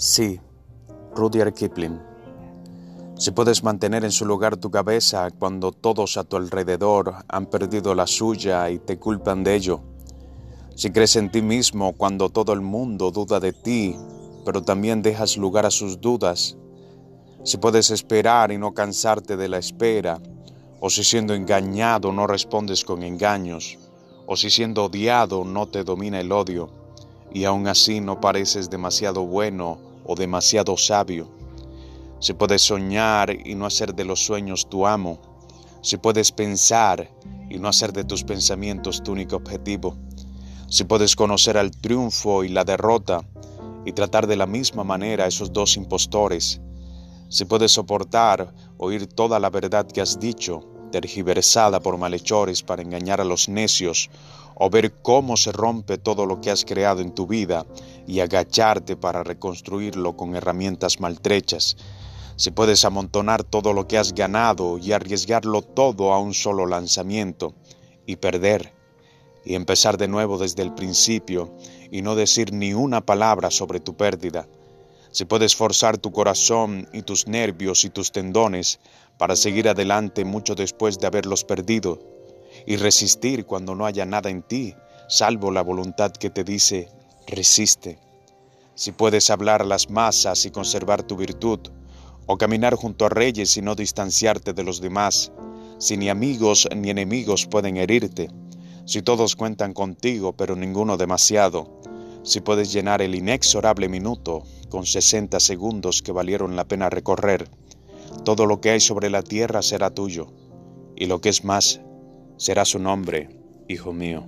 Sí, Rudyard Kipling. Si puedes mantener en su lugar tu cabeza cuando todos a tu alrededor han perdido la suya y te culpan de ello. Si crees en ti mismo cuando todo el mundo duda de ti, pero también dejas lugar a sus dudas. Si puedes esperar y no cansarte de la espera, o si siendo engañado no respondes con engaños, o si siendo odiado no te domina el odio, y aún así no pareces demasiado bueno o demasiado sabio. Si puedes soñar y no hacer de los sueños tu amo, si puedes pensar y no hacer de tus pensamientos tu único objetivo, si puedes conocer al triunfo y la derrota y tratar de la misma manera a esos dos impostores, si puedes soportar oír toda la verdad que has dicho, tergiversada por malhechores para engañar a los necios, o ver cómo se rompe todo lo que has creado en tu vida y agacharte para reconstruirlo con herramientas maltrechas, si puedes amontonar todo lo que has ganado y arriesgarlo todo a un solo lanzamiento y perder, y empezar de nuevo desde el principio y no decir ni una palabra sobre tu pérdida, si puedes forzar tu corazón y tus nervios y tus tendones para seguir adelante mucho después de haberlos perdido, y resistir cuando no haya nada en ti, salvo la voluntad que te dice, resiste. Si puedes hablar las masas y conservar tu virtud, o caminar junto a reyes y no distanciarte de los demás, si ni amigos ni enemigos pueden herirte, si todos cuentan contigo pero ninguno demasiado, si puedes llenar el inexorable minuto con 60 segundos que valieron la pena recorrer, todo lo que hay sobre la tierra será tuyo, y lo que es más, será su nombre, hijo mío.